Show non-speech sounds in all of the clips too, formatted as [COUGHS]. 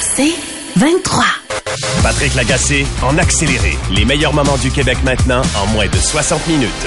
C'est 23. Patrick Lagacé en accéléré. Les meilleurs moments du Québec maintenant en moins de 60 minutes.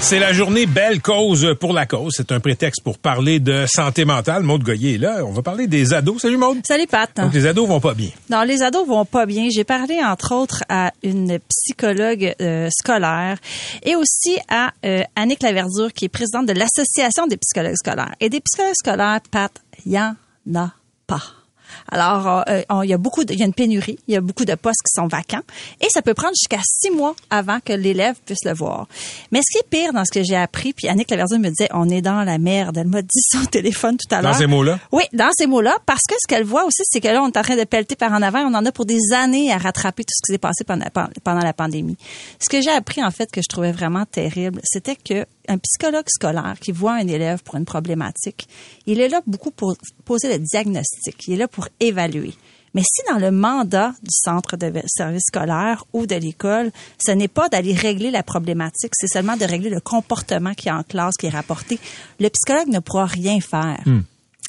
C'est la journée Belle Cause pour la cause. C'est un prétexte pour parler de santé mentale. Maude Goyer est là. On va parler des ados. Salut Maude. Salut Pat. Donc les ados vont pas bien. Non, les ados vont pas bien. J'ai parlé entre autres à une psychologue euh, scolaire et aussi à euh, Annick Laverdure qui est présidente de l'Association des psychologues scolaires. Et des psychologues scolaires, Pat, il y en a pas. Alors, euh, il y a beaucoup, il y a une pénurie, il y a beaucoup de postes qui sont vacants, et ça peut prendre jusqu'à six mois avant que l'élève puisse le voir. Mais ce qui est pire dans ce que j'ai appris, puis Annick Laversion me disait, on est dans la merde. Elle m'a dit son téléphone tout à l'heure. Dans ces mots-là? Oui, dans ces mots-là, parce que ce qu'elle voit aussi, c'est que là, on est en train de pelleter par en avant. On en a pour des années à rattraper tout ce qui s'est passé pendant, pendant la pandémie. Ce que j'ai appris en fait que je trouvais vraiment terrible, c'était que un psychologue scolaire qui voit un élève pour une problématique, il est là beaucoup pour poser le diagnostic. Il est là pour évaluer. Mais si dans le mandat du centre de service scolaire ou de l'école, ce n'est pas d'aller régler la problématique, c'est seulement de régler le comportement qui est en classe, qui est rapporté, le psychologue ne pourra rien faire. Hmm.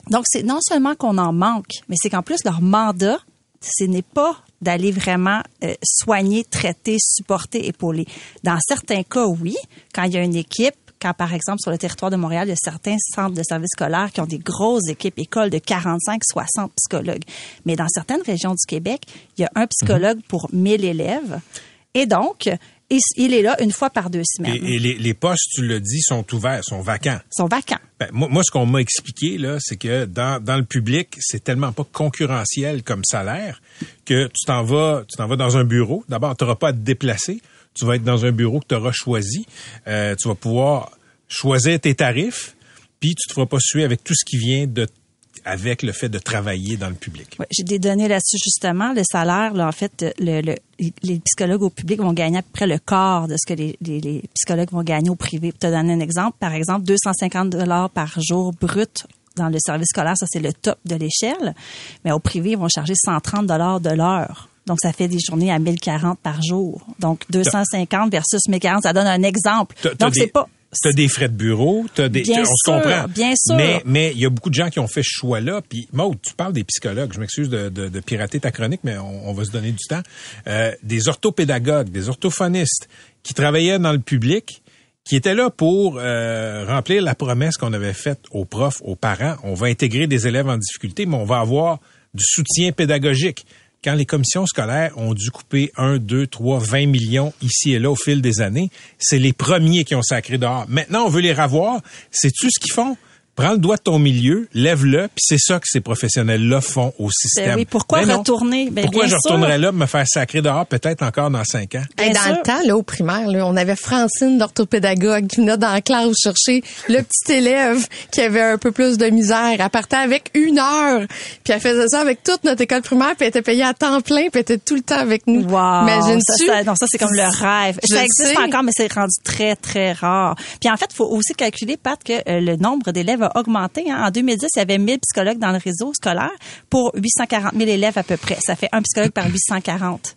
Donc, c'est non seulement qu'on en manque, mais c'est qu'en plus, leur mandat, ce n'est pas d'aller vraiment euh, soigner, traiter, supporter, épauler. Dans certains cas, oui, quand il y a une équipe, quand, par exemple, sur le territoire de Montréal, il y a certains centres de services scolaires qui ont des grosses équipes écoles de 45, 60 psychologues. Mais dans certaines régions du Québec, il y a un psychologue mhm. pour 1000 élèves. Et donc, il est là une fois par deux semaines. Et, les, postes, tu le dis, sont ouverts, sont vacants. Sont vacants. Ben, moi, ce qu'on m'a expliqué, là, c'est que dans, dans le public, c'est tellement pas concurrentiel comme salaire que tu t'en vas, tu t'en vas dans un bureau. D'abord, tu n'auras pas à te déplacer tu vas être dans un bureau que tu auras choisi. Euh, tu vas pouvoir choisir tes tarifs, puis tu te feras pas suer avec tout ce qui vient de avec le fait de travailler dans le public. j'ai des données là-dessus justement. Le salaire, là, en fait, le, les psychologues au public vont gagner à peu près le quart de ce que les, les, psychologues vont gagner au privé. Pour te donner un exemple, par exemple, 250 dollars par jour brut dans le service scolaire, ça c'est le top de l'échelle. Mais au privé, ils vont charger 130 dollars de l'heure. Donc, ça fait des journées à 1040 par jour. Donc, 250 versus 1040, ça donne un exemple. Donc, c'est pas... Tu as des frais de bureau, t'as des, bien on se comprend. Bien sûr. Mais, mais il y a beaucoup de gens qui ont fait ce choix-là. Puis, Maud, tu parles des psychologues. Je m'excuse de, de, de, pirater ta chronique, mais on, on va se donner du temps. Euh, des orthopédagogues, des orthophonistes qui travaillaient dans le public, qui étaient là pour euh, remplir la promesse qu'on avait faite aux profs, aux parents. On va intégrer des élèves en difficulté, mais on va avoir du soutien pédagogique quand les commissions scolaires ont dû couper 1, 2, 3, 20 millions ici et là au fil des années, c'est les premiers qui ont sacré dehors. Maintenant, on veut les ravoir. C'est-tu ce qu'ils font? Prends le doigt de ton milieu, lève-le, puis c'est ça que ces professionnels-là font au système. Ben oui, pourquoi retourner? Ben, pourquoi je retournerais là, me faire sacrer dehors peut-être encore dans cinq ans? Et dans le temps, là, au primaire, là, on avait Francine, l'orthopédagogue, qui venait dans la classe chercher le petit élève qui avait un peu plus de misère. Elle partait avec une heure, puis elle faisait ça avec toute notre école primaire, puis elle était payée à temps plein, puis elle était tout le temps avec nous. Wow! Imagine-tu? Ça, non, ça, c'est comme le rêve. ça existe encore, mais c'est rendu très, très rare. Puis en fait, il faut aussi calculer, Pat, que euh, le nombre d'élèves a augmenté. Hein. En 2010, il y avait 1000 psychologues dans le réseau scolaire pour 840 000 élèves à peu près. Ça fait un psychologue par 840.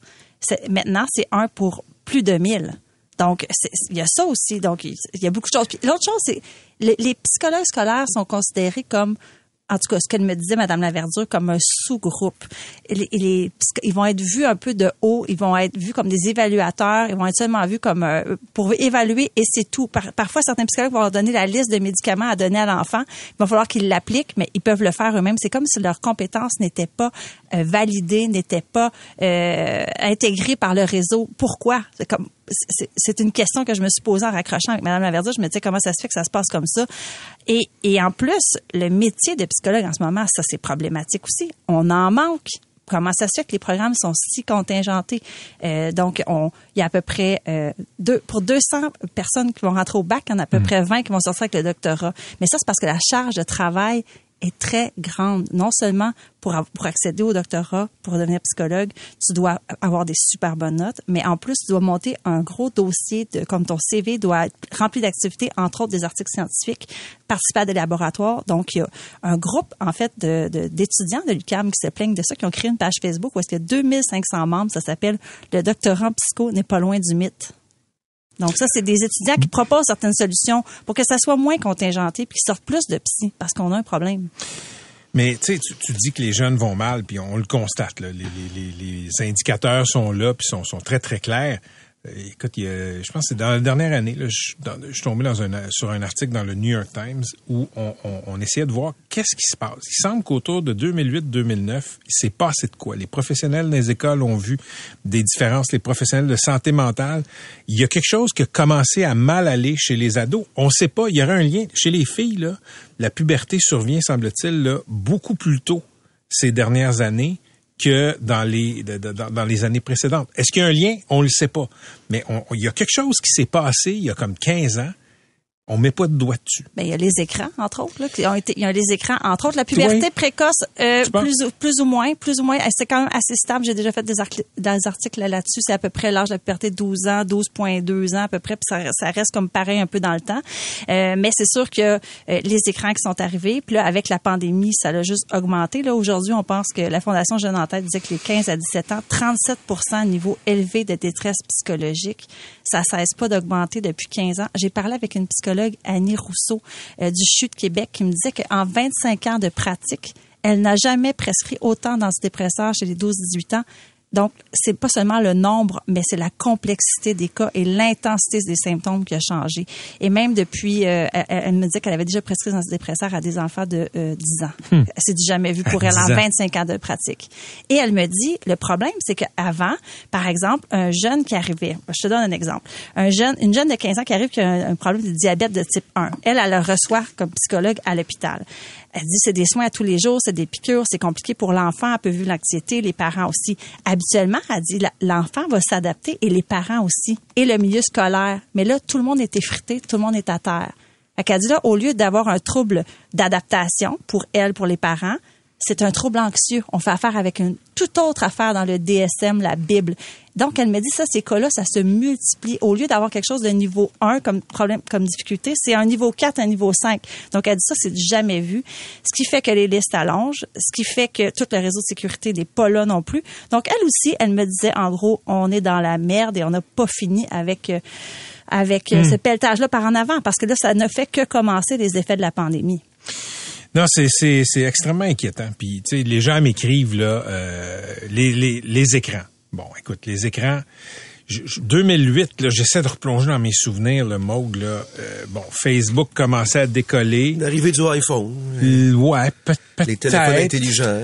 Maintenant, c'est un pour plus de 1000. Donc, il y a ça aussi. Donc, il y a beaucoup de choses. l'autre chose, c'est les, les psychologues scolaires sont considérés comme en tout cas, ce qu'elle me disait, Madame Laverdure, comme un sous-groupe. ils vont être vus un peu de haut, ils vont être vus comme des évaluateurs, ils vont être seulement vus comme euh, pour évaluer et c'est tout. parfois, certains psychologues vont leur donner la liste de médicaments à donner à l'enfant. Il va falloir qu'ils l'appliquent, mais ils peuvent le faire eux-mêmes. C'est comme si leurs compétences n'étaient pas euh, validées, n'étaient pas euh, intégrées par le réseau. Pourquoi? C'est comme c'est une question que je me suis posée en raccrochant avec Mme Laverdure. Je me disais comment ça se fait que ça se passe comme ça? Et, et en plus, le métier de psychologue en ce moment, ça c'est problématique aussi. On en manque comment ça se fait que les programmes sont si contingentés? Euh, donc, on, il y a à peu près euh, deux, pour 200 personnes qui vont rentrer au bac, il y en a à peu hmm. près 20 qui vont sortir avec le doctorat. Mais ça, c'est parce que la charge de travail est très grande. Non seulement pour, pour accéder au doctorat, pour devenir psychologue, tu dois avoir des super bonnes notes, mais en plus, tu dois monter un gros dossier, de, comme ton CV doit être rempli d'activités, entre autres des articles scientifiques, participer à des laboratoires. Donc, il y a un groupe, en fait, d'étudiants de, d'étudiants de l'UQAM qui se plaignent de ça, qui ont créé une page Facebook où est-ce a 2500 membres. Ça s'appelle Le doctorat psycho n'est pas loin du mythe. Donc ça, c'est des étudiants qui proposent certaines solutions pour que ça soit moins contingenté puis qu'ils sortent plus de psy parce qu'on a un problème. Mais tu, tu dis que les jeunes vont mal, puis on le constate. Les, indicateurs sont là, puis sont, sont très, très clairs. Euh, écoute, je pense que c'est dans la dernière année, je, suis tombé sur un article dans le New York Times où on, essayait de voir qu'est-ce qui se passe. Il semble qu'autour de 2008-2009, il s'est passé de quoi. Les professionnels des écoles ont vu des différences, les professionnels de santé mentale. Il y a quelque chose qui a commencé à mal aller chez les ados. On ne sait pas, il y aurait un lien. Chez les filles, la puberté survient, semble-t-il, beaucoup plus tôt ces dernières années que dans les dans, les années précédentes. Est-ce qu'il y a un lien? On ne le sait pas. Mais il y a quelque chose qui s'est passé il y a comme 15 ans on met pas de doigt dessus. Ben, il y a les écrans, entre autres, là, qui ont été, il y a les écrans, entre autres, la puberté précoce, euh, plus, ou, plus ou moins, plus ou moins, c'est quand même assez stable. J'ai déjà fait des, articles là-dessus. C'est à peu près l'âge de la puberté de 12 ans, 12.2 ans à peu près, puis ça, ça, reste comme pareil un peu dans le temps. Euh, mais c'est sûr que euh, les écrans qui sont arrivés, puis là, avec la pandémie, ça l'a juste augmenté. Là, aujourd'hui, on pense que la Fondation Jeune en tête disait que les 15 à 17 ans, 37% niveau élevé de détresse psychologique, ça cesse pas d'augmenter depuis 15 ans. J'ai parlé avec une psychologue Annie Rousseau euh, du CHU de Québec qui me disait qu'en 25 ans de pratique, elle n'a jamais prescrit autant d'antidépresseurs chez les 12-18 ans donc, c'est pas seulement le nombre, mais c'est la complexité des cas et l'intensité des symptômes qui a changé. Et même depuis, euh, elle, me disait qu'elle avait déjà prescrit des antidépresseurs à des enfants de 10 euh, ans. Hmm. C'est du jamais vu pour elle en 25 ans de pratique. Et elle me dit, le problème, c'est qu'avant, par exemple, un jeune qui arrivait, je te donne un exemple, un jeune, une jeune de 15 ans qui arrive qui a un, un problème de diabète de type 1, elle, elle le reçoit comme psychologue à l'hôpital. Elle dit c'est des soins à tous les jours, c'est des piqûres, c'est compliqué pour l'enfant, elle peut vivre l'anxiété, les parents aussi. Habituellement, elle dit l'enfant va s'adapter et les parents aussi et le milieu scolaire. Mais là, tout le monde est effrité, tout le monde est à terre. Elle dit là, au lieu d'avoir un trouble d'adaptation pour elle, pour les parents, c'est un trouble anxieux. On fait affaire avec une toute autre affaire dans le DSM, la Bible. Donc, elle me dit ça, ces cas-là, ça se multiplie. Au lieu d'avoir quelque chose de niveau 1 comme problème, comme difficulté, c'est un niveau 4, un niveau 5. Donc, elle dit ça, c'est jamais vu. Ce qui fait que les listes allongent, ce qui fait que tout le réseau de sécurité n'est pas là non plus. Donc, elle aussi, elle me disait, en gros, on est dans la merde et on n'a pas fini avec... Euh, avec euh, hmm. ce pelletage-là par en avant, parce que là, ça ne fait que commencer les effets de la pandémie. Non, c'est, c'est, c'est extrêmement inquiétant. Puis, tu sais, les gens m'écrivent, là, euh, les, les, les écrans. Bon, écoute, les écrans, 2008, là, j'essaie de replonger dans mes souvenirs, le mode, là. Euh, bon, Facebook commençait à décoller. L'arrivée du iPhone. ouais, peut-être. Les téléphones intelligents.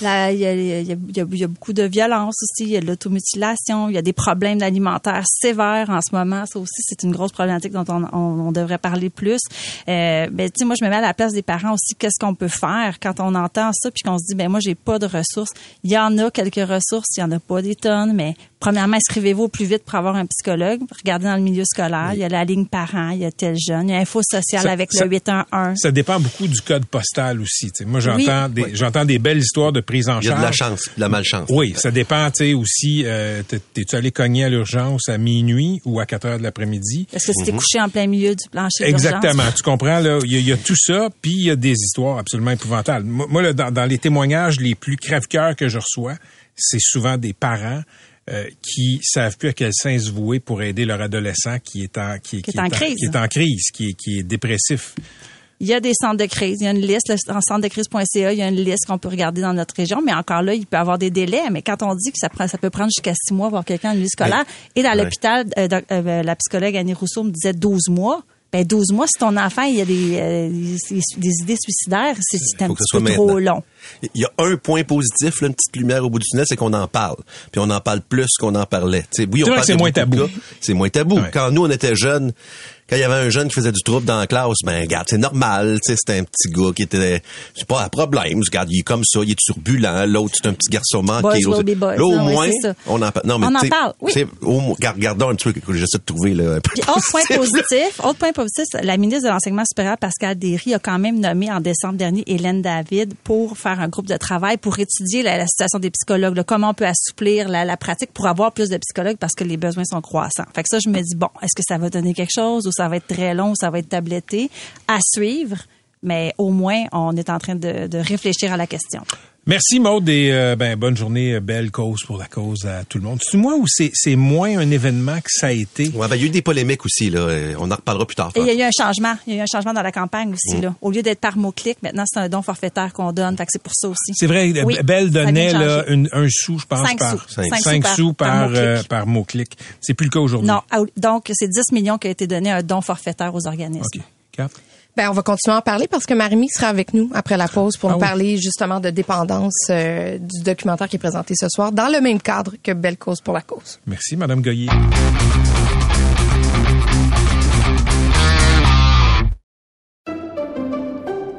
Il y a, y, a, y a, beaucoup de violence aussi, il y a de l'automutilation, il y a des problèmes alimentaires sévères en ce moment. Ça aussi, c'est une grosse problématique dont on, on, devrait parler plus. Euh, ben, tu sais, moi, je me mets à la place des parents aussi. Qu'est-ce qu'on peut faire quand on entend ça puis qu'on se dit, ben moi, j'ai pas de ressources? Il y en a quelques ressources, il y en a pas des tonnes, mais premièrement, inscrivez-vous au plus vite pour avoir un psychologue. Regardez dans le milieu scolaire, il y a la ligne parents, il y a tel jeune, il y a Info sociale avec le 811. Ça dépend beaucoup du code postal aussi. moi, j'entends des, j'entends des belles histoires de prise en charge. Il y a de la chance, de la malchance. Oui, ça dépend, tu sais, aussi, euh, t'es-tu allé cogner à l'urgence à minuit ou à 4 heures de l'après-midi? Est-ce que c'était mhm. couché en plein milieu du plancher Exactement. Tu comprends, là, il y, a tout ça, puis il y a des histoires absolument épouvantables. Moi, là, dans, les témoignages les plus crève-cœurs que je reçois, c'est souvent des parents euh, qui savent plus à quel sens se vouer pour aider leur adolescent qui est en qui, qui, est, en crise, qui est en crise, qui est, qui est dépressif. Il y a des centres de crise. Il y a une liste, en centredecrise.ca, il y a une liste qu'on peut regarder dans notre région, mais encore là, il peut y avoir des délais. Mais quand on dit que ça, prend, ça peut prendre jusqu'à six mois voir quelqu'un en vie scolaire, et dans l'hôpital, euh, euh, la psychologue Annie Rousseau me disait 12 mois. Ben 12 mois, si ton enfant il y a des, euh, des, idées suicidaires, c'est un petit peu trop long. Il y a un point positif, là, une petite lumière au bout du tunnel, c'est qu'on en parle. Puis on en parle plus qu'on en parlait. oui, c'est moins tabou. C'est moins tabou. Quand nous, on était jeunes, quand il y avait un jeune qui faisait du trouble dans la classe, ben regarde, c'est normal, tu sais, c'était un petit gars qui était c'est pas un problème, regarde, il est comme ça, il est turbulent, l'autre c'est un petit garçon manqué. Là au ouais, moins on en parle. Non mais On en parle, oui. au regardons un petit peu que j'essaie de trouver là. un peu Puis autre point [LAUGHS] positif, autre point positif, la ministre de l'enseignement supérieur Pascal Derry a quand même nommé en décembre dernier Hélène David pour faire un groupe de travail pour étudier la, la situation des psychologues, là, comment on peut assouplir la, la pratique pour avoir plus de psychologues parce que les besoins sont croissants. Fait que ça, je me dis bon, est-ce que ça va donner quelque chose ou ça va être très long ça va être tabletté à suivre, mais au moins on est en train de, de réfléchir à la question. Merci Maude et euh, ben, bonne journée, euh, belle cause pour la cause à tout le monde. C'est moi ou c'est moins un événement que ça a été? Ouais, ben, il y a eu des polémiques aussi là, on en reparlera plus tard. Et il y a eu un changement. Il y a eu un changement dans la campagne aussi. Là. Au lieu d'être par mot-clic, maintenant, c'est un don forfaitaire qu'on donne. Fait que c'est pour ça aussi. C'est vrai, Oui, Belle donnait là, une- un sou, je pense, Cinq par sous. Cinq cinq sous par, mot-clic. euh. C'est plus le cas aujourd'hui. Non, donc c'est 10 millions qui a été donné à un don forfaitaire aux organismes. OK. Cap? Ben, on va continuer à en parler parce que Marie-Mi sera avec nous après la pause pour Ah nous oui. parler justement de dépendance euh, du documentaire qui est présenté ce soir dans le même cadre que Belle cause pour la cause. Merci, Madame Goyer.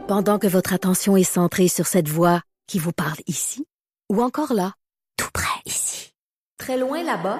Pendant que votre attention est centrée sur cette voix qui vous parle ici, ou encore là, tout près ici, très loin là-bas,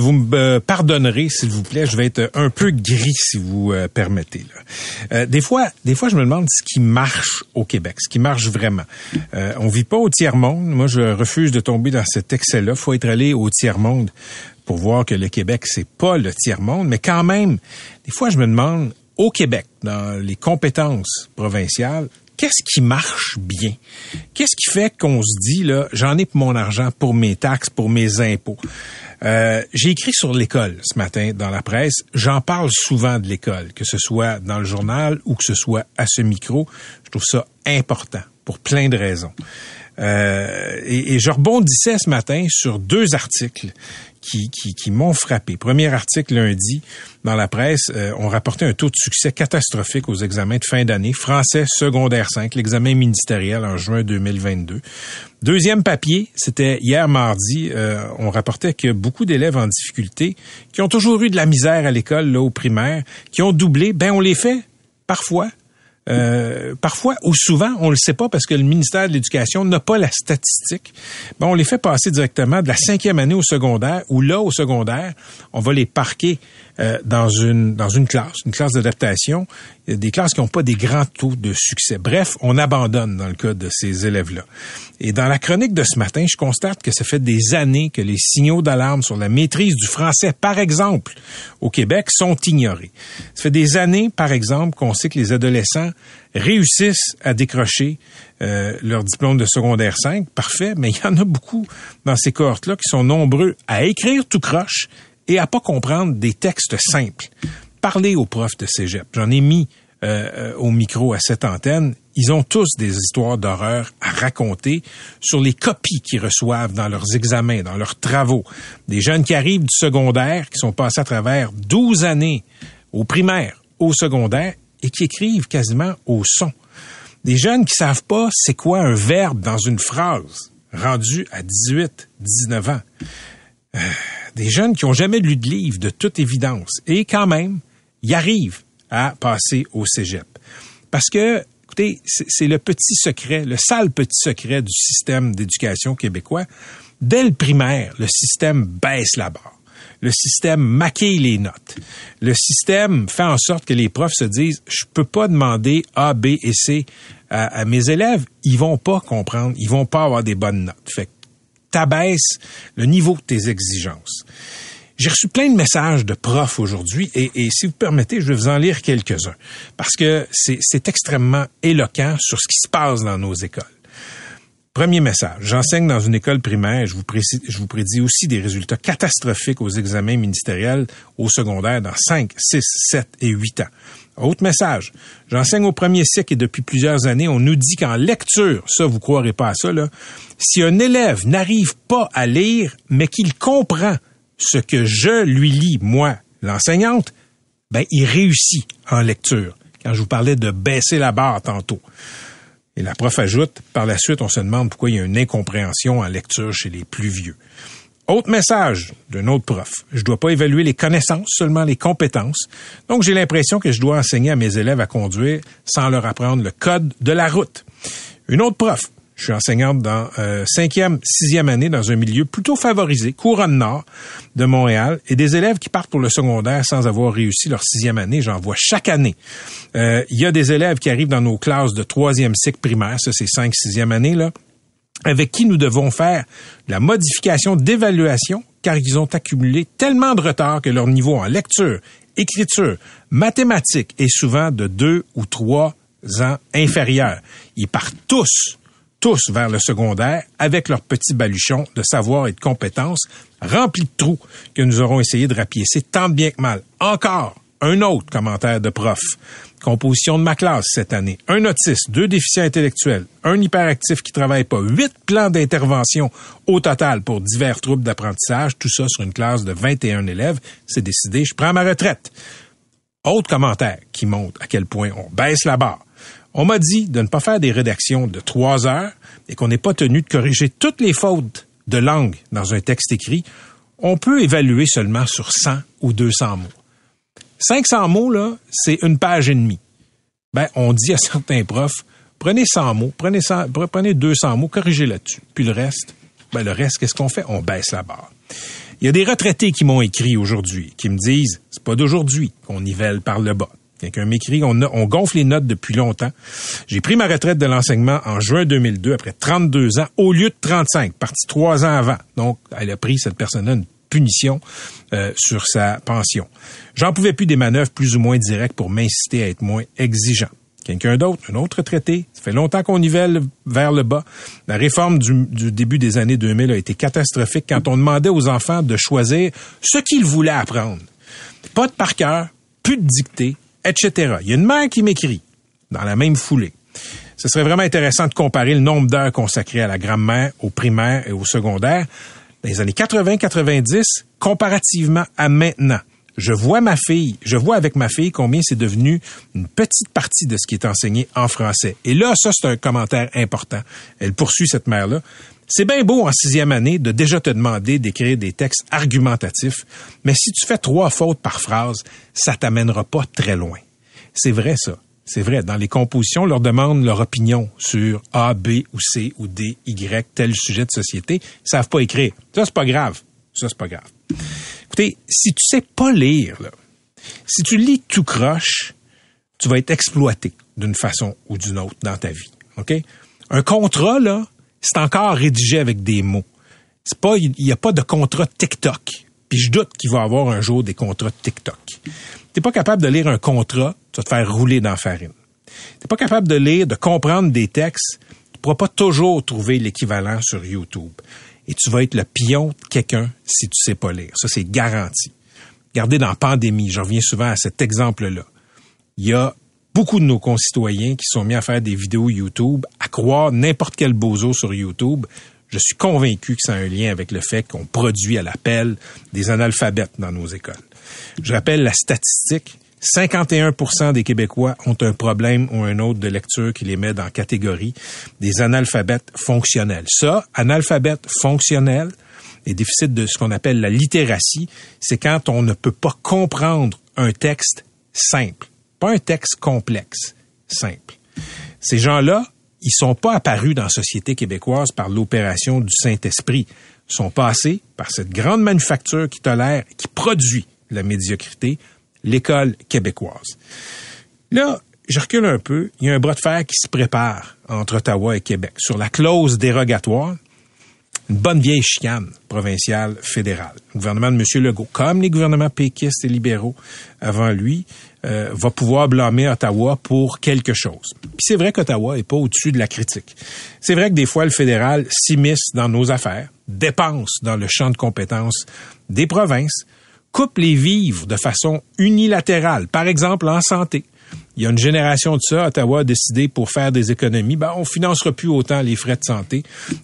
Vous me euh, pardonnerez, s'il vous plaît, je vais être un peu gris, si vous euh, permettez. là. Euh, des fois, des fois, je me demande ce qui marche au Québec, ce qui marche vraiment. Euh, on vit pas au tiers monde. Moi, je refuse de tomber dans cet excès-là. Faut être allé au tiers monde pour voir que le Québec, c'est pas le tiers monde, mais quand même, des fois, je me demande au Québec, dans les compétences provinciales, qu'est-ce qui marche bien? Qu'est-ce qui fait qu'on se dit, là, j'en ai pour mon argent, pour mes taxes, pour mes impôts? Euh, J'ai écrit sur l'école ce matin dans la presse. J'en parle souvent de l'école, que ce soit dans le journal ou que ce soit à ce micro. Je trouve ça important pour plein de raisons. Euh, et, et je rebondissais ce matin sur deux articles qui, m'ont frappé. Premier article lundi dans la presse, euh, on rapportait un taux de succès catastrophique aux examens de fin d'année. Français secondaire 5, l'examen ministériel en juin 2022. Deuxième papier, c'était hier mardi, euh, on rapportait que beaucoup d'élèves en difficulté, qui ont toujours eu de la misère à l'école, là, au primaire, qui ont doublé, ben on les fait parfois euh, parfois ou souvent, on le sait pas parce que le ministère de l'Éducation n'a pas la statistique. Ben, on les fait passer directement de la cinquième année au secondaire, ou là, au secondaire, on va les parquer euh, dans une dans une classe, une classe d'adaptation, des classes qui n'ont pas des grands taux de succès. Bref, on abandonne dans le cas de ces élèves-là. Et dans la chronique de ce matin, je constate que ça fait des années que les signaux d'alarme sur la maîtrise du français, par exemple, au Québec, sont ignorés. Ça fait des années, par exemple, qu'on sait que les adolescents réussissent à décrocher euh, leur diplôme de secondaire 5, parfait, mais il y en a beaucoup dans ces cohortes-là qui sont nombreux à écrire tout croche et à pas comprendre des textes simples. Parlez aux profs de cégep. J'en ai mis euh, euh, au micro à cette antenne. Ils ont tous des histoires d'horreur à raconter sur les copies qu'ils reçoivent dans leurs examens, dans leurs travaux. Des jeunes qui arrivent du secondaire, qui sont passés à travers 12 années au primaire, au secondaire, et qui écrivent quasiment au son. Des jeunes qui savent pas c'est quoi un verbe dans une phrase, rendu à 18, 19 ans. Euh, des jeunes qui ont jamais lu de livre, de toute évidence, et quand même, y arrivent à passer au cégep. Parce que, écoutez, c'est le petit secret, le sale petit secret du système d'éducation québécois. Dès le primaire, le système baisse la barre. Le système maquille les notes. Le système fait en sorte que les profs se disent, je peux pas demander A, B et C à, mes élèves. Ils vont pas comprendre. Ils vont pas avoir des bonnes notes. Fait t'abaisses le niveau de tes exigences. J'ai reçu plein de messages de profs aujourd'hui et, si vous permettez, je vais vous en lire quelques-uns parce que c'est c'est extrêmement éloquent sur ce qui se passe dans nos écoles. Premier message. J'enseigne dans une école primaire et je vous, précise, je vous prédis aussi des résultats catastrophiques aux examens ministériels au secondaire dans 5, 6, 7 et 8 ans. Autre message. J'enseigne au premier cycle et depuis plusieurs années, on nous dit qu'en lecture, ça, vous croirez pas à ça, là, si un élève n'arrive pas à lire, mais qu'il comprend ce que je lui lis, moi, l'enseignante, ben, il réussit en lecture. Quand je vous parlais de baisser la barre tantôt. Et la prof ajoute, par la suite, on se demande pourquoi il y a une incompréhension en lecture chez les plus vieux. Autre message d'un autre prof. Je dois pas évaluer les connaissances, seulement les compétences. Donc, j'ai l'impression que je dois enseigner à mes élèves à conduire sans leur apprendre le code de la route. Une autre prof. Je suis enseignante dans euh, cinquième, sixième année dans un milieu plutôt favorisé, couronne nord de Montréal, et des élèves qui partent pour le secondaire sans avoir réussi leur sixième année, j'en vois chaque année. Euh, il y a des élèves qui arrivent dans nos classes de troisième cycle primaire, ça c'est cinq, sixième année, là, avec qui nous devons faire la modification d'évaluation, car ils ont accumulé tellement de retard que leur niveau en lecture, écriture, mathématiques est souvent de deux ou trois ans inférieur. Ils partent tous tous vers le secondaire avec leurs petits baluchons de savoir et de compétences remplis de trous que nous aurons essayé de rapiécer tant bien que mal. Encore un autre commentaire de prof. Composition de ma classe cette année. Un autiste, deux déficients intellectuels, un hyperactif qui travaille pas, huit plans d'intervention au total pour divers troubles d'apprentissage, tout ça sur une classe de 21 élèves. C'est décidé, je prends ma retraite. Autre commentaire qui montre à quel point on baisse la barre. On m'a dit de ne pas faire des rédactions de trois heures et qu'on n'est pas tenu de corriger toutes les fautes de langue dans un texte écrit. On peut évaluer seulement sur 100 ou 200 mots. 500 mots, là, c'est une page et demie. Ben, on dit à certains profs, prenez 100 mots, prenez, 100, prenez 200 mots, corrigez là-dessus. Puis le reste, ben, le reste, qu'est-ce qu'on fait? On baisse la barre. Il y a des retraités qui m'ont écrit aujourd'hui, qui me disent, c'est pas d'aujourd'hui qu'on nivelle par le bas. Quelqu'un m'écrit, on, on gonfle les notes depuis longtemps. J'ai pris ma retraite de l'enseignement en juin 2002 après 32 ans au lieu de 35, parti trois ans avant. Donc, elle a pris cette personne-là une punition euh, sur sa pension. J'en pouvais plus des manœuvres plus ou moins directes pour m'inciter à être moins exigeant. Quelqu'un d'autre, un autre traité, ça fait longtemps qu'on nivelle vers le bas. La réforme du, du, début des années 2000 a été catastrophique quand on demandait aux enfants de choisir ce qu'ils voulaient apprendre. Pas de par cœur, plus de dictée, etc. Il y a une mère qui m'écrit dans la même foulée. Ce serait vraiment intéressant de comparer le nombre d'heures consacrées à la grammaire, au primaire et au secondaire dans les années 80-90 comparativement à maintenant. Je vois ma fille, je vois avec ma fille combien c'est devenu une petite partie de ce qui est enseigné en français. Et là, ça, c'est un commentaire important. Elle poursuit cette mère-là. C'est bien beau en sixième année de déjà te demander d'écrire des textes argumentatifs, mais si tu fais trois fautes par phrase, ça t'amènera pas très loin. C'est vrai ça. C'est vrai. Dans les compositions, on leur demande leur opinion sur A, B ou C ou D, Y, tel sujet de société. Ils savent pas écrire. Ça, c'est pas grave. Ça, c'est pas grave. Écoutez, si tu sais pas lire, là, si tu lis tout croche, tu vas être exploité d'une façon ou d'une autre dans ta vie. OK? Un contrat, là, c'est encore rédigé avec des mots. C'est pas, il n'y a pas de contrat TikTok. Puis je doute qu'il va avoir un jour des contrats TikTok. T'es pas capable de lire un contrat, tu vas te faire rouler dans la farine. T'es pas capable de lire, de comprendre des textes, tu pourras pas toujours trouver l'équivalent sur YouTube. Et tu vas être le pion de quelqu'un si tu sais pas lire. Ça, c'est garanti. Regardez dans la pandémie, je reviens souvent à cet exemple-là. Il y a beaucoup de nos concitoyens qui sont mis à faire des vidéos YouTube, à croire n'importe quel bozo sur YouTube. Je suis convaincu que ça a un lien avec le fait qu'on produit à l'appel des analphabètes dans nos écoles. Je rappelle la statistique. 51 des Québécois ont un problème ou un autre de lecture qui les met dans la catégorie des analphabètes fonctionnels. Ça, analphabète fonctionnel et déficit de ce qu'on appelle la littératie, c'est quand on ne peut pas comprendre un texte simple pas un texte complexe, simple. Ces gens-là, ils sont pas apparus dans la société québécoise par l'opération du Saint-Esprit. Ils sont passés par cette grande manufacture qui tolère, qui produit la médiocrité, l'école québécoise. Là, je recule un peu. Il y a un bras de fer qui se prépare entre Ottawa et Québec sur la clause dérogatoire. Une bonne vieille chicane provinciale fédérale. Le gouvernement de M. Legault, comme les gouvernements péquistes et libéraux avant lui, euh, va pouvoir blâmer Ottawa pour quelque chose. C'est vrai qu'Ottawa est pas au-dessus de la critique. C'est vrai que des fois le fédéral s'immisce dans nos affaires, dépense dans le champ de compétences des provinces, coupe les vivres de façon unilatérale, par exemple en santé. Il y a une génération de ça, Ottawa a décidé pour faire des économies, ben, on financera plus autant les frais de santé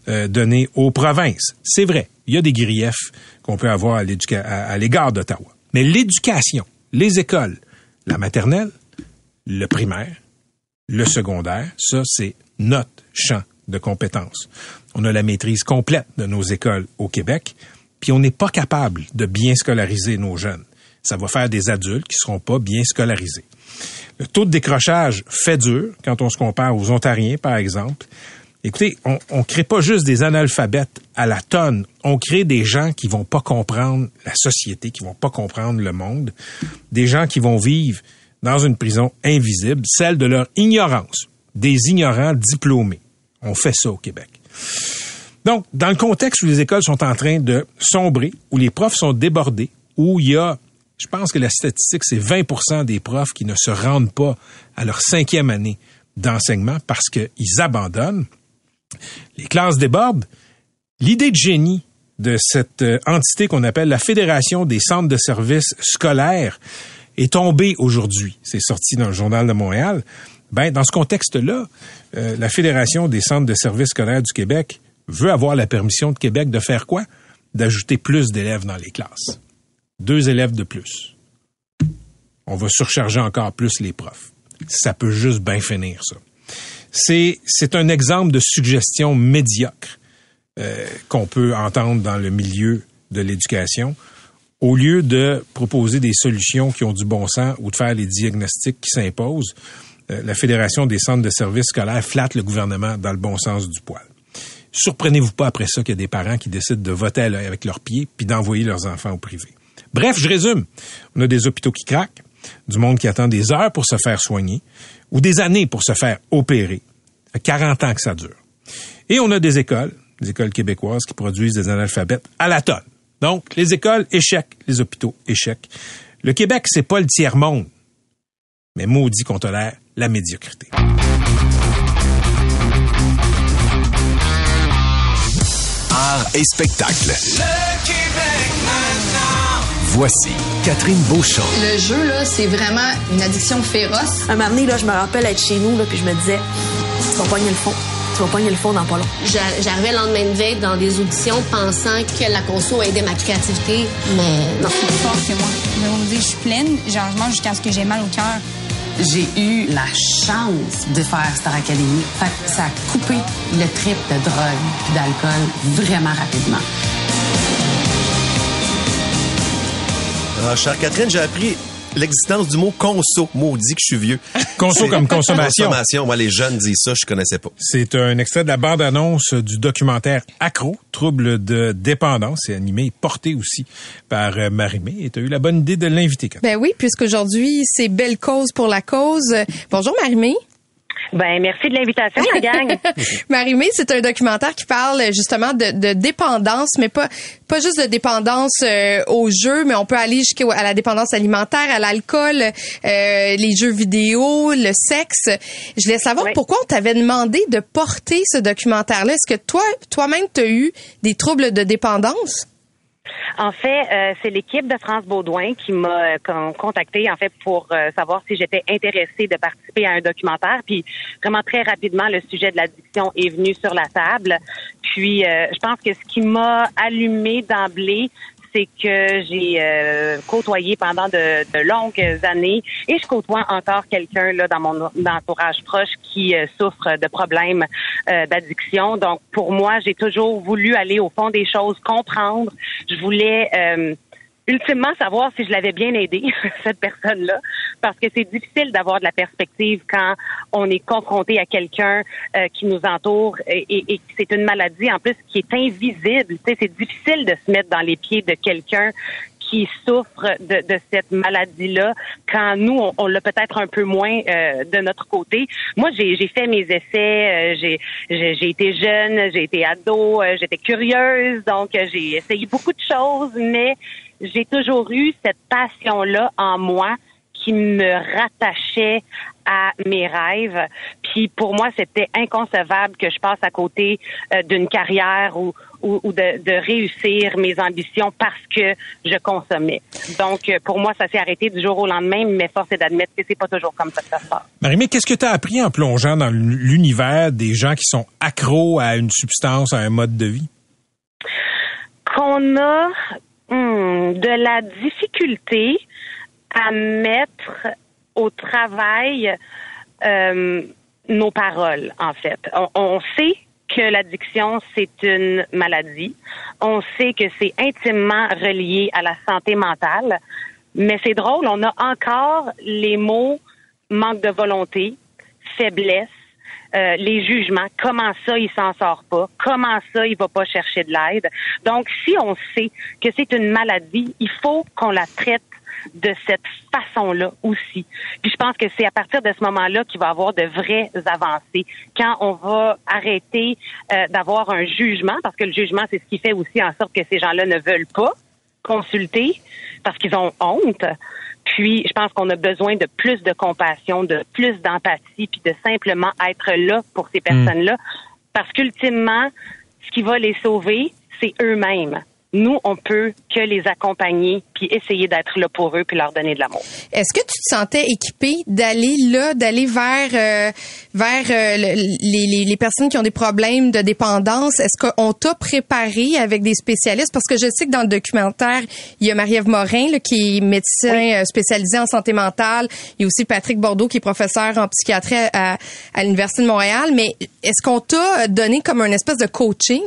euh, donnés aux provinces. C'est vrai, il y a des griefs qu'on peut avoir à l'égard d'Ottawa. Mais l'éducation, les écoles, la maternelle, le primaire, le secondaire, ça, c'est notre champ de compétences. On a la maîtrise complète de nos écoles au Québec, puis on n'est pas capable de bien scolariser nos jeunes. Ça va faire des adultes qui seront pas bien scolarisés. Le taux de décrochage fait dur quand on se compare aux Ontariens, par exemple. Écoutez, on, on crée pas juste des analphabètes à la tonne. On crée des gens qui vont pas comprendre la société, qui vont pas comprendre le monde. Des gens qui vont vivre dans une prison invisible, celle de leur ignorance. Des ignorants diplômés. On fait ça au Québec. Donc, dans le contexte où les écoles sont en train de sombrer, où les profs sont débordés, où il y a, je pense que la statistique, c'est 20% des profs qui ne se rendent pas à leur cinquième année d'enseignement parce qu'ils abandonnent, les classes débordent. L'idée de génie de cette euh, entité qu'on appelle la Fédération des centres de services scolaires est tombée aujourd'hui. C'est sorti dans le journal de Montréal. Ben, dans ce contexte-là, euh, la Fédération des centres de services scolaires du Québec veut avoir la permission de Québec de faire quoi? D'ajouter plus d'élèves dans les classes. Deux élèves de plus. On va surcharger encore plus les profs. Ça peut juste bien finir, ça. C'est, un exemple de suggestion médiocre euh, qu'on peut entendre dans le milieu de l'éducation. Au lieu de proposer des solutions qui ont du bon sens ou de faire les diagnostics qui s'imposent, euh, la Fédération des centres de services scolaires flatte le gouvernement dans le bon sens du poil. Surprenez-vous pas après ça qu'il y a des parents qui décident de voter avec leurs pieds puis d'envoyer leurs enfants au privé. Bref, je résume. On a des hôpitaux qui craquent, du monde qui attend des heures pour se faire soigner ou des années pour se faire opérer. Ça fait 40 ans que ça dure. Et on a des écoles, des écoles québécoises qui produisent des analphabètes à la tonne. Donc, les écoles, échec. Les hôpitaux, échec. Le Québec, c'est pas le tiers-monde. Mais maudit qu'on tolère la médiocrité. Art et spectacle. Le. Voici Catherine Beauchamp. Le jeu, là, c'est vraiment une addiction féroce. Un moment donné, là, je me rappelle être chez nous, là, puis je me disais, tu vas pogner le fond. Tu vas pogner le fond dans pas long. J'arrivais le lendemain de veille dans des auditions pensant que la conso aidait ma créativité, mais non. C'est plus fort que moi. On me dit, je suis pleine, j'en mange jusqu'à ce que j'ai mal au cœur j'ai eu la chance de faire Star Academy. Fait ça a coupé le trip de drogue puis d'alcool vraiment rapidement. Alors, chère Catherine, j'ai appris l'existence du mot conso. Maudit que je suis vieux. Conso comme [LAUGHS] consommation. Consommation. Moi, les jeunes disent ça, je connaissais pas. C'est un extrait de la bande-annonce du documentaire Accro, trouble de dépendance. C'est animé et porté aussi par euh, Marimé. Et tu as eu la bonne idée de l'inviter. Ben oui, puisqu'aujourd'hui, c'est Belle Cause pour la cause. Bonjour Marimé. Ben merci de l'invitation, la gang. [LAUGHS] Marie-Mé, c'est un documentaire qui parle justement de, de, dépendance, mais pas pas juste de dépendance euh, au jeu, mais on peut aller jusqu'à la dépendance alimentaire, à l'alcool, euh, les jeux vidéo, le sexe. Je voulais savoir pourquoi on t'avait demandé de porter ce documentaire-là. Est-ce que toi, toi-même, tu as eu des troubles de dépendance? En fait, euh, c'est l'équipe de France Baudouin qui m'a euh, contacté en fait pour euh, savoir si j'étais intéressée de participer à un documentaire. Puis vraiment très rapidement, le sujet de l'addiction est venu sur la table. Puis je pense que ce qui m'a allumé d'emblée, c'est que j'ai euh, côtoyé pendant de, longues années et je côtoie encore quelqu'un là dans mon entourage proche qui euh, souffre de problèmes euh, d'addiction. Donc pour moi, j'ai toujours voulu aller au fond des choses, comprendre. Je voulais ultimement savoir si je l'avais bien aidé, [LAUGHS] cette personne-là, parce que c'est difficile d'avoir de la perspective quand on est confronté à quelqu'un euh, qui nous entoure et, et, c'est une maladie en plus qui est invisible. C'est difficile de se mettre dans les pieds de quelqu'un qui souffrent de, de cette maladie-là quand nous, on, on l'a peut-être un peu moins euh, de notre côté. Moi, j'ai fait mes essais, euh, j'ai été jeune, j'ai été ado, euh, j'étais curieuse, donc euh, j'ai essayé beaucoup de choses, mais j'ai toujours eu cette passion-là en moi qui me rattachait à mes rêves. Puis pour moi, c'était inconcevable que je passe à côté euh, d'une carrière ou, ou, ou de, de réussir mes ambitions parce que je consommais. Donc euh, pour moi, ça s'est arrêté du jour au lendemain, mais force est d'admettre que c'est pas toujours comme ça que ça se passe. Marie-Mé, qu'est-ce que tu as appris en plongeant dans l'univers des gens qui sont accros à une substance, à un mode de vie? Qu'on a hmm, de la difficulté à mettre au travail euh, nos paroles, en fait. On, on sait que l'addiction, c'est une maladie. On sait que c'est intimement relié à la santé mentale. Mais c'est drôle, on a encore les mots manque de volonté, faiblesse, euh, les jugements, comment ça il s'en sort pas, comment ça il va pas chercher de l'aide? Donc si on sait que c'est une maladie, il faut qu'on la traite de cette façon-là aussi. Puis je pense que c'est à partir de ce moment-là qu'il va y avoir de vraies avancées. Quand on va arrêter euh, d'avoir un jugement, parce que le jugement, c'est ce qui fait aussi en sorte que ces gens-là ne veulent pas consulter parce qu'ils ont honte. Puis, je pense qu'on a besoin de plus de compassion, de plus d'empathie, puis de simplement être là pour ces personnes-là. Parce qu'ultimement, ce qui va les sauver, c'est eux-mêmes. Nous, on peut que les accompagner puis essayer d'être là pour eux puis leur donner de l'amour. Est-ce que tu te sentais équipé d'aller là, d'aller vers euh, vers euh, le- les, les, les personnes qui ont des problèmes de dépendance? Est-ce qu'on t'a préparé avec des spécialistes? Parce que je sais que dans le documentaire, il y a Marie-Ève Morin, là, qui est médecin euh, spécialisé en santé mentale. Il y a aussi Patrick Bordeaux, qui est professeur en psychiatrie à, à l'Université de Montréal. Mais est-ce qu'on t'a donné comme un espèce de coaching?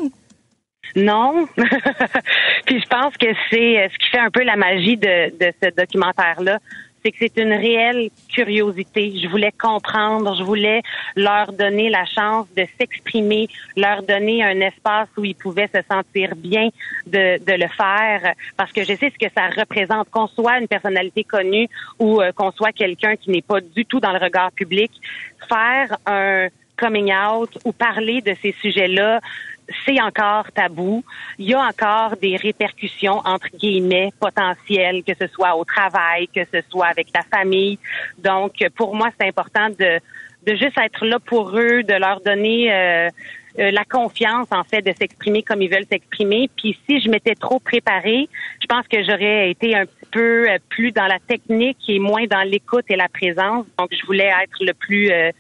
Non. [LAUGHS] Puis je pense que c'est euh, ce qui fait un peu la magie de, de ce documentaire-là. C'est que c'est une réelle curiosité. Je voulais comprendre, je voulais leur donner la chance de s'exprimer, leur donner un espace où ils pouvaient se sentir bien de, de le faire, parce que je sais ce que ça représente, qu'on soit une personnalité connue ou euh, qu'on soit quelqu'un qui n'est pas du tout dans le regard public, faire un coming out ou parler de ces sujets-là, c'est encore tabou. Il y a encore des répercussions entre guillemets potentielles, que ce soit au travail, que ce soit avec la famille. Donc, pour moi, c'est important de de juste être là pour eux, de leur donner euh, euh, la confiance en fait de s'exprimer comme ils veulent s'exprimer. Puis si je m'étais trop préparée, je pense que j'aurais été un petit peu euh, plus dans la technique et moins dans l'écoute et la présence. Donc, je voulais être le plus euh,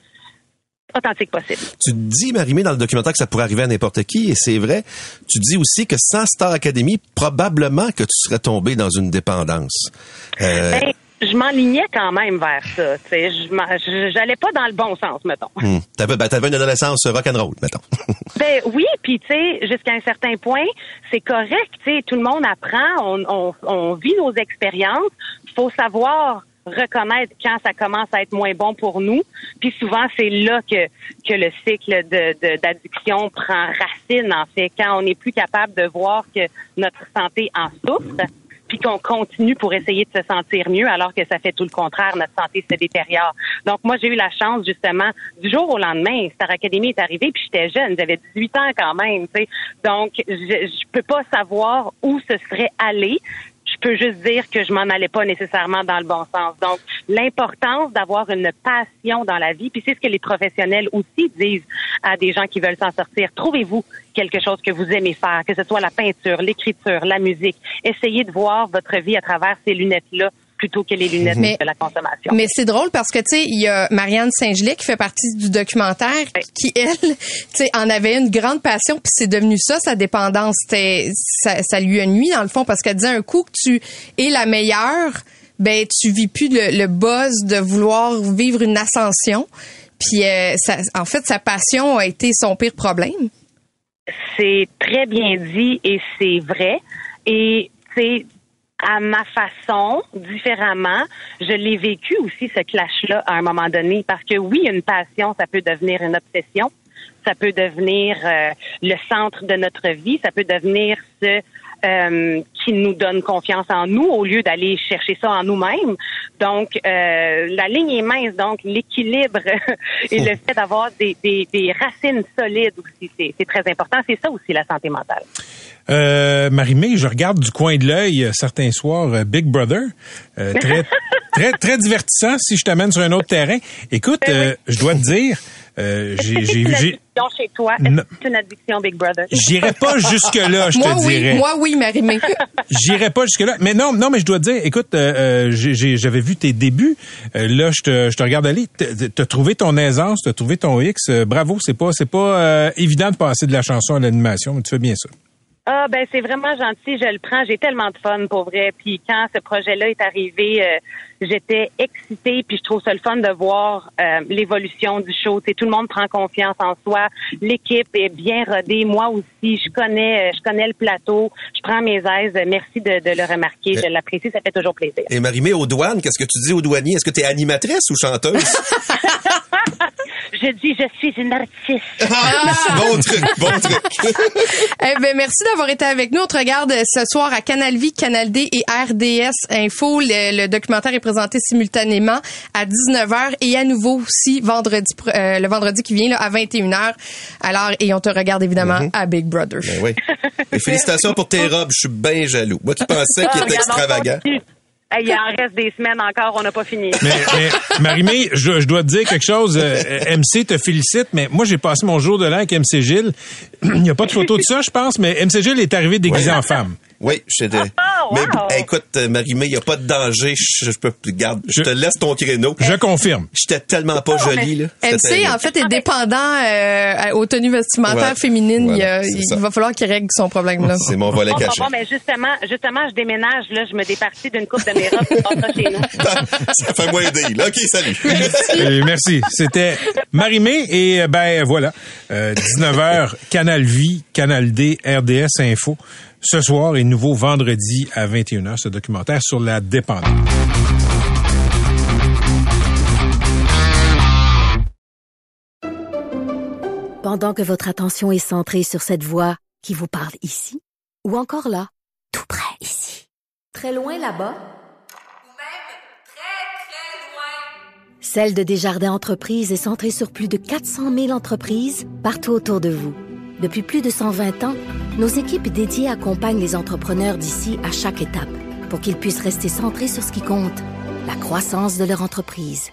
authentique possible. Tu dis, Marimé, dans le documentaire que ça pourrait arriver à n'importe qui, et c'est vrai. Tu dis aussi que sans Star Academy, probablement que tu serais tombé dans une dépendance. Euh, Ben, je m'enlignais quand même vers ça. Je J'allais pas dans le bon sens, mettons. hmm. T'avais ben, une adolescence rock'n'roll, mettons. [LAUGHS] Ben oui, puis tu sais, jusqu'à un certain point, c'est correct. Tu sais, tout le monde apprend, on, on, on vit nos expériences. faut savoir reconnaître quand ça commence à être moins bon pour nous. Puis souvent, c'est là que, que le cycle de, d'addiction prend racine, en fait, quand on n'est plus capable de voir que notre santé en souffre, puis qu'on continue pour essayer de se sentir mieux, alors que ça fait tout le contraire, notre santé se détériore. Donc moi, j'ai eu la chance, justement, du jour au lendemain, Star Academy est arrivé, puis j'étais jeune, j'avais 18 ans quand même, tu. Donc, je, je peux pas savoir où ce serait allé. Je peux juste dire que je m'en allais pas nécessairement dans le bon sens. Donc, l'importance d'avoir une passion dans la vie, puis c'est ce que les professionnels aussi disent à des gens qui veulent s'en sortir. Trouvez-vous quelque chose que vous aimez faire, que ce soit la peinture, l'écriture, la musique. Essayez de voir votre vie à travers ces lunettes-là plutôt que les lunettes Mais- de la consommation. Mais c'est drôle parce que, tu sais, il y a Marianne Saint-Gelais qui fait partie du documentaire qui, elle, [LAUGHS] tu sais, en avait une grande passion puis c'est devenu ça, sa dépendance. Ça, ça lui a nuit, dans le fond, parce qu'elle disait un coup que tu es la meilleure, ben, tu vis plus le, le buzz de vouloir vivre une ascension. Puis, euh, ça, en fait, sa passion a été son pire problème. C'est très bien dit et c'est vrai. Et c'est à ma façon, différemment, je l'ai vécu aussi ce clash-là à un moment donné. Parce que oui, une passion, ça peut devenir une obsession, ça peut devenir euh, le centre de notre vie, ça peut devenir ce euh, qui nous donne confiance en nous au lieu d'aller chercher ça en nous-mêmes. Donc, euh, la ligne est mince. Donc, l'équilibre [LAUGHS] et le fait d'avoir des, des, des racines solides aussi, c'est c'est très important. C'est ça aussi la santé mentale. Euh, Marie-Mé, je regarde du coin de l'œil euh, certains soirs euh, Big Brother. Euh, [LAUGHS] très, très, très divertissant si je t'amène sur un autre terrain. Écoute, euh, je dois te dire, euh, j'ai j'ai une addiction chez toi? C'est une addiction, Big Brother? J'irai pas [LAUGHS] jusque-là, je moi, te oui. dirais. Moi, oui, Marie-Mé. [LAUGHS] J'irai pas jusque-là. Mais non, non, mais je dois te dire, écoute, euh, euh, j'ai- j'avais vu tes débuts. Euh, là, je te, je te regarde aller. T'as- trouvé ton aisance, t'as trouvé ton X. Bravo, c'est pas, c'est pas évident de passer de la chanson à l'animation, mais tu fais bien ça. Ah ben c'est vraiment gentil, je le prends, j'ai tellement de fun pour vrai. Puis quand ce projet-là est arrivé, euh, j'étais excitée, puis je trouve ça le fun de voir euh, l'évolution du show. Tout le monde prend confiance en soi, l'équipe est bien rodée, moi aussi, je connais, euh, je connais le plateau, je prends mes aises. Merci de, de le remarquer, je l'apprécie, ça fait toujours plaisir. Et Marie-Mé, aux douanes, qu'est-ce que tu dis aux douaniers? Est-ce que tu es animatrice ou chanteuse? [LAUGHS] [LAUGHS] Je dis, je suis une artiste. bon truc, bon truc. [LAUGHS] Eh ben, merci d'avoir été avec nous. On te regarde ce soir à Canal Vie, Canal D et RDS Info. Le, le documentaire est présenté simultanément à 19h et à nouveau aussi vendredi, euh, le vendredi qui vient là, à 21h. Alors, et on te regarde évidemment à Big Brother. Ben oui. Et félicitations pour tes robes, je suis bien jaloux. Moi qui pensais qu'il Ah, était on extravagant. Hey, il en reste des semaines encore, on n'a pas fini. Mais, mais Marie-Mé, je, je dois te dire quelque chose. Euh, MC te félicite, mais moi, j'ai passé mon jour de l'an avec MC Gilles. [CLEARS THROAT] Il n'y a pas de photo de ça, je pense, mais MC Gilles est arrivé déguisé en femme. Oui, je Mais écoute, euh, Marie-Mé, il n'y a pas de danger. Je, je peux garde, je, te laisse ton créneau. Je confirme. J'étais tellement pas jolie, là. MC, terrible. en fait, est dépendant euh, aux tenues vestimentaires Ouais. féminines. Voilà, il, ça. va falloir qu'il règle son problème là. C'est mon volet Bon, caché. bon, mais justement, justement, je déménage, là, je me départis d'une coupe de mes robes chez nous. [LAUGHS] Ça fait moins deal. OK, salut. Euh, merci. C'était Marie-Mé et euh, ben voilà, euh, 19h, Canal Vie, Canal D, RDS Info. Ce soir et nouveau vendredi à 21h, ce documentaire sur la dépendance. Pendant que votre attention est centrée sur cette voix qui vous parle ici, ou encore là, tout près ici, très loin là-bas, Celle de Desjardins Entreprises est centrée sur plus de 400 000 entreprises partout autour de vous. Depuis plus de 120 ans, nos équipes dédiées accompagnent les entrepreneurs d'ici à chaque étape pour qu'ils puissent rester centrés sur ce qui compte, la croissance de leur entreprise.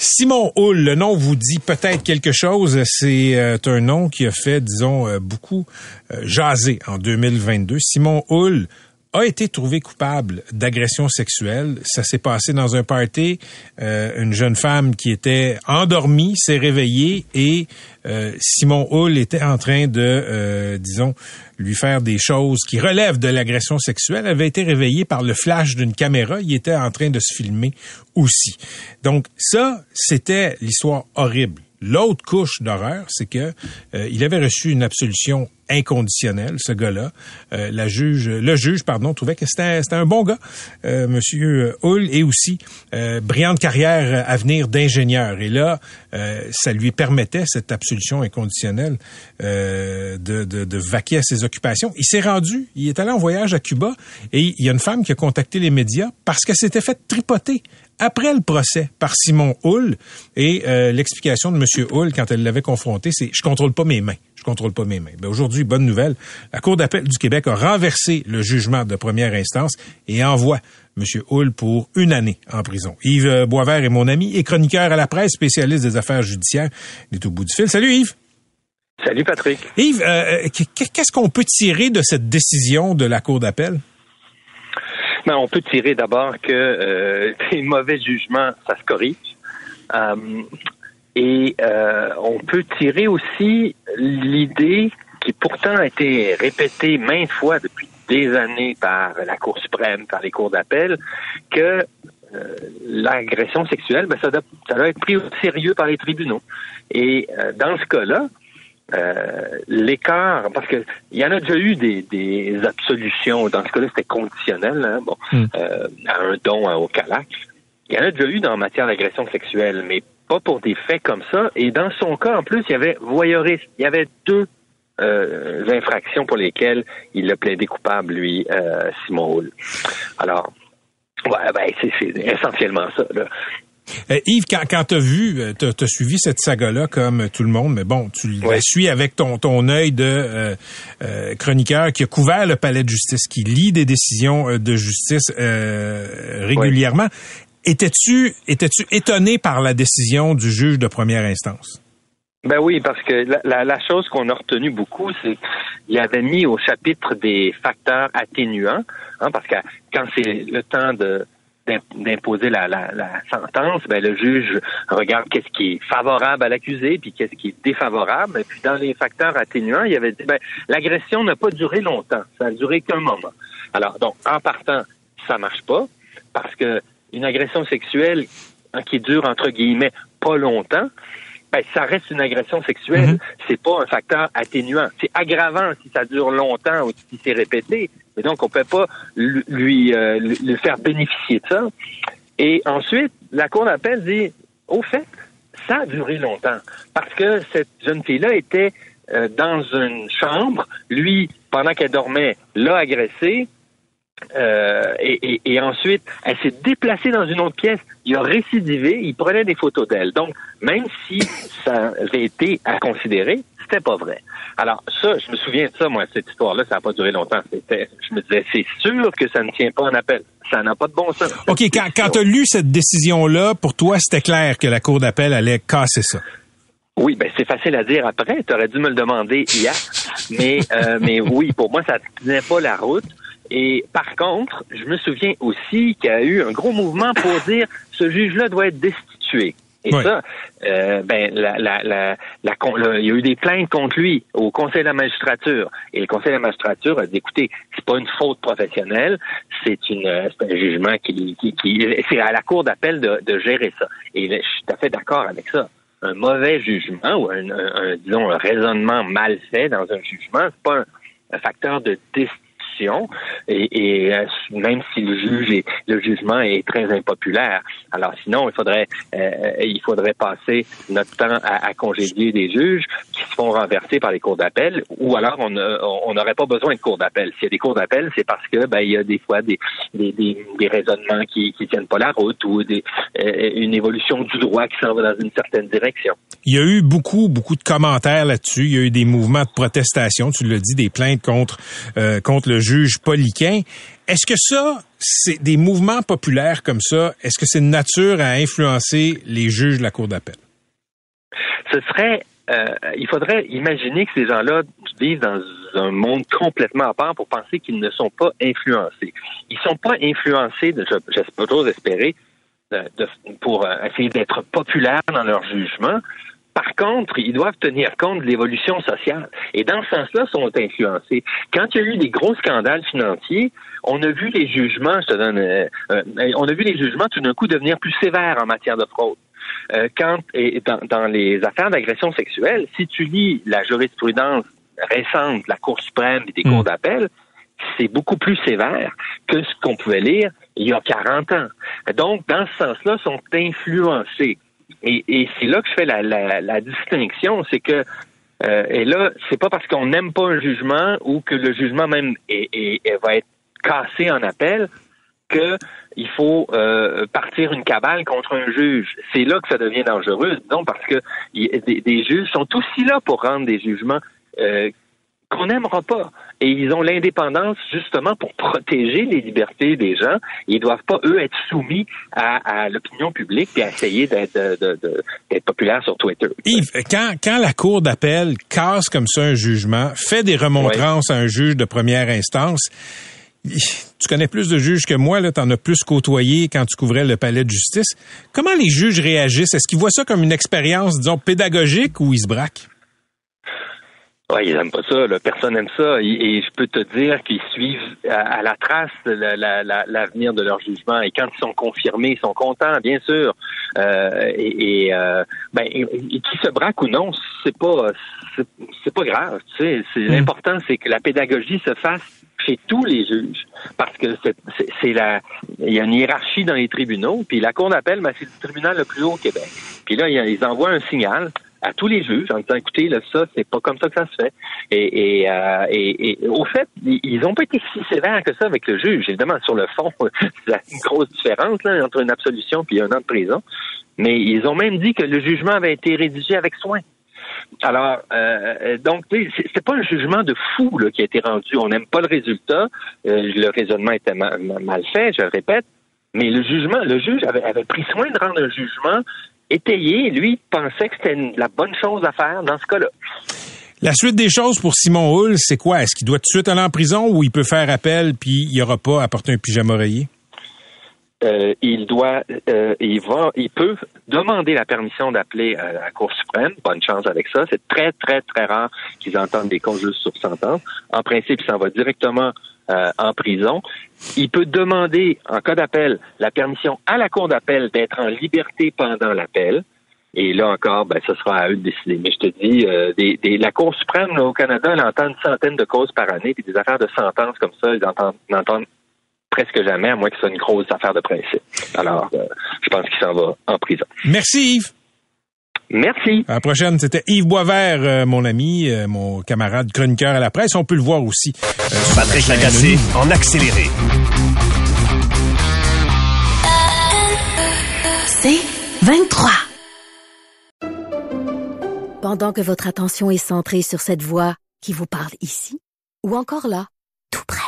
Simon Hull, le nom vous dit peut-être quelque chose. C'est euh, un nom qui a fait, disons, euh, beaucoup euh, jaser en 2022. Simon Hull a été trouvé coupable d'agression sexuelle. Ça s'est passé dans un party. Euh, une jeune femme qui était endormie s'est réveillée et euh, Simon Hull était en train de, euh, disons, lui faire des choses qui relèvent de l'agression sexuelle. Elle avait été réveillée par le flash d'une caméra. Il était en train de se filmer aussi. Donc ça, c'était l'histoire horrible. L'autre couche d'horreur, c'est que euh, il avait reçu une absolution inconditionnelle, ce gars-là. Euh, la juge, le juge, pardon, trouvait que c'était un bon gars, euh, Monsieur Hull, et aussi euh, brillante carrière à venir d'ingénieur. Et là, euh, ça lui permettait cette absolution inconditionnelle euh, de, de, de vaquer à ses occupations. Il s'est rendu, il est allé en voyage à Cuba, et il y a une femme qui a contacté les médias parce qu'elle s'était fait tripoter après le procès par Simon Hull et euh, l'explication de Monsieur Hull quand elle l'avait confronté, c'est je contrôle pas mes mains, je contrôle pas mes mains. Ben, aujourd'hui, bonne nouvelle, la Cour d'appel du Québec a renversé le jugement de première instance et envoie Monsieur Hull pour une année en prison. Yves euh, Boisvert est mon ami et chroniqueur à la presse, spécialiste des affaires judiciaires. Il est au bout du fil. Salut Yves. Salut Patrick. Yves, euh, qu'est-ce qu'on peut tirer de cette décision de la Cour d'appel? Ben, on peut tirer d'abord que euh, [LAUGHS] mauvais jugements, ça se corrige. Euh, et euh, on peut tirer aussi l'idée qui pourtant a été répétée maintes fois depuis des années par la Cour suprême, par les cours d'appel, que euh, l'agression sexuelle, ben, ça, doit, être pris au sérieux par les tribunaux. Et dans ce cas-là, euh, l'écart, parce que il y en a déjà eu des, des absolutions. Dans ce cas-là, c'était conditionnel, hein, bon, euh, à un don à- au Calac. Il y en a déjà eu dans matière d'agression sexuelle, mais pas pour des faits comme ça. Et dans son cas, en plus, il y avait voyeurisme. Il y avait deux euh, infractions pour lesquelles il a plaidé coupable, lui, euh, Simon Hull. Alors, ouais, ben, c'est c'est essentiellement ça. Là. Euh, Yves, quand, quand tu as vu, tu as, suivi cette saga-là comme tout le monde, mais bon, tu la suis avec ton, ton œil de euh, euh, chroniqueur qui a couvert le palais de justice, qui lit des décisions euh, de justice euh, régulièrement. Étais-tu étais-tu étonné par la décision du juge de première instance? Ben oui, parce que la, la, la chose qu'on a retenue beaucoup, c'est qu'il avait mis au chapitre des facteurs atténuants, hein, parce que quand c'est le temps de d'imposer la, sentence, ben le juge regarde qu'est-ce qui est favorable à l'accusé, puis qu'est-ce qui est défavorable. Puis dans les facteurs atténuants, il avait dit ben, l'agression n'a pas duré longtemps, ça a duré qu'un moment. Alors donc en partant, ça marche pas parce que une agression sexuelle hein, qui dure entre guillemets pas longtemps, ben, ça reste une agression sexuelle. Mm-hmm. C'est pas un facteur atténuant. C'est aggravant si ça dure longtemps ou si c'est répété. Mais donc, on peut pas lui, euh, lui faire bénéficier de ça. Et ensuite, la Cour d'appel dit, au fait, ça a duré longtemps. Parce que cette jeune fille-là était euh, dans une chambre. Lui, pendant qu'elle dormait, l'a agressée. Euh, et, et, et, ensuite, elle s'est déplacée dans une autre pièce. Il a récidivé, il prenait des photos d'elle. Donc, même si ça avait été à considérer, c'était pas vrai. Alors, ça, je me souviens de ça, moi, cette histoire-là, ça n'a pas duré longtemps. C'était, je me disais, c'est sûr que ça ne tient pas en appel. Ça n'a pas de bon sens. OK, quand, quand tu as lu cette décision-là, pour toi, c'était clair que la Cour d'appel allait casser ça. Oui, ben c'est facile à dire après. Tu aurais dû me le demander hier. mais, euh, mais oui, pour moi, ça ne tenait pas la route. Et par contre, je me souviens aussi qu'il y a eu un gros mouvement pour [COUGHS] dire ce juge-là doit être destitué. Et Oui. ça, euh, ben, la, la, la, la il y a eu des plaintes contre lui au Conseil de la magistrature. Et le Conseil de la magistrature a dit, écoutez, c'est pas une faute professionnelle, c'est une, euh, c'est un jugement qui, qui, qui c'est à la Cour d'appel de, de gérer ça. Et je suis tout à fait d'accord avec ça. Un mauvais jugement ou un, un- un, disons un raisonnement mal fait dans un jugement, c'est pas un, un facteur de destitution. Et, euh, même si le jugement est très impopulaire. Alors sinon, il faudrait euh, il faudrait passer notre temps à, à congédier des juges qui se font renverser par les cours d'appel, ou alors on on n'aurait pas besoin de cours d'appel. S'il y a des cours d'appel, c'est parce que ben il y a des fois des raisonnements qui qui tiennent pas la route ou euh, une évolution du droit qui s'en va dans une certaine direction. Il y a eu beaucoup, beaucoup de commentaires là-dessus. Il y a eu des mouvements de protestation, tu l'as dit, des plaintes contre, euh, contre le juge Poliquin. Est-ce que ça, c'est des mouvements populaires comme ça, est-ce que c'est de nature à influencer les juges de la Cour d'appel? ce serait, euh, il faudrait imaginer que ces gens-là vivent dans un monde complètement à part pour penser qu'ils ne sont pas influencés. Ils sont pas influencés, de, je- j'ose espérer, pour euh, essayer d'être populaires dans leur jugement. Par contre, ils doivent tenir compte de l'évolution sociale. Et dans ce sens-là, sont influencés. Quand il y a eu des gros scandales financiers, on a vu les jugements, je te donne, euh, euh, on a vu les jugements tout d'un coup devenir plus sévères en matière de fraude. Euh, quand et dans, dans les affaires d'agression sexuelle, si tu lis la jurisprudence récente de la Cour suprême et des cours d'appel, c'est beaucoup plus sévère que ce qu'on pouvait lire il y a 40 ans. Donc, dans ce sens-là, sont influencés. Et, et c'est là que je fais la, la, la distinction, c'est que euh, et là, c'est pas parce qu'on n'aime pas un jugement ou que le jugement même est, est- est- va être cassé en appel que il faut euh, partir une cabale contre un juge. C'est là que ça devient dangereux, disons, parce que des, des juges sont aussi là pour rendre des jugements euh, qu'on n'aimera pas. Et ils ont l'indépendance justement pour protéger les libertés des gens. Ils doivent pas, eux, être soumis à, à l'opinion publique et essayer d'être d'être populaires sur Twitter. Yves, quand, quand la Cour d'appel casse comme ça un jugement, fait des remontrances à un juge de première instance, tu connais plus de juges que moi, là, t'en as plus côtoyé quand tu couvrais le palais de justice. Comment les juges réagissent? Est-ce qu'ils voient ça comme une expérience, disons, pédagogique ou ils se braquent? Ouais, ils aiment pas ça. Là. Personne n'aime ça. Et, et je peux te dire qu'ils suivent à, à la trace la- la- la- l'avenir de leur jugement. Et quand ils sont confirmés, ils sont contents, bien sûr. Euh, et et, euh, ben, qui se braque ou non, c'est pas c'est, pas grave. Tu sais, c'est l'important, c'est que la pédagogie se fasse chez tous les juges, parce que c'est, la, il y a une hiérarchie dans les tribunaux. Puis la cour d'appel, ben, c'est le tribunal le plus haut au Québec. Puis là, ils envoient un signal à, tous les juges en disant écoutez, là, ça, c'est pas comme ça que ça se fait. Et, euh, et, au fait, ils n'ont pas été si sévères que ça avec le juge. Évidemment, sur le fond, il y a une grosse différence là, entre une absolution et un an de prison. Mais ils ont même dit que le jugement avait été rédigé avec soin. Alors, euh, donc, c'est pas un jugement de fou là, qui a été rendu. On n'aime pas le résultat. Euh, le raisonnement était mal, mal fait, je le répète. Mais le jugement, le juge avait, avait pris soin de rendre un jugement étayé. Lui pensait que c'était la bonne chose à faire dans ce cas-là. La suite des choses pour Simon Hull, c'est quoi? Est-ce qu'il doit tout de suite aller en prison ou il peut faire appel puis il n'y aura pas à porter un pyjama rayé? Euh, il doit, euh, il va, il peut demander la permission d'appeler à la Cour suprême. Bonne chance avec ça. C'est très, très, très rare qu'ils entendent des causes sur sentence. En principe, il s'en va directement euh, en prison. Il peut demander, en cas d'appel, la permission à la Cour d'appel d'être en liberté pendant l'appel. Et là encore, ben, ce sera à eux de décider. Mais je te dis, euh, des, des, la Cour suprême là, au Canada, elle entend une centaine de causes par année, puis des affaires de sentence comme ça, ils entendent, entendent presque jamais, à moins que ce soit une grosse affaire de principe. Alors, euh, je pense qu'il s'en va en prison. Merci Yves. Merci. À la prochaine, c'était Yves Boisvert, euh, mon ami, euh, mon camarade chroniqueur à la presse. On peut le voir aussi. Euh, Patrick Lagacé, en accéléré. C'est 23. Pendant que votre attention est centrée sur cette voix qui vous parle ici, ou encore là, tout près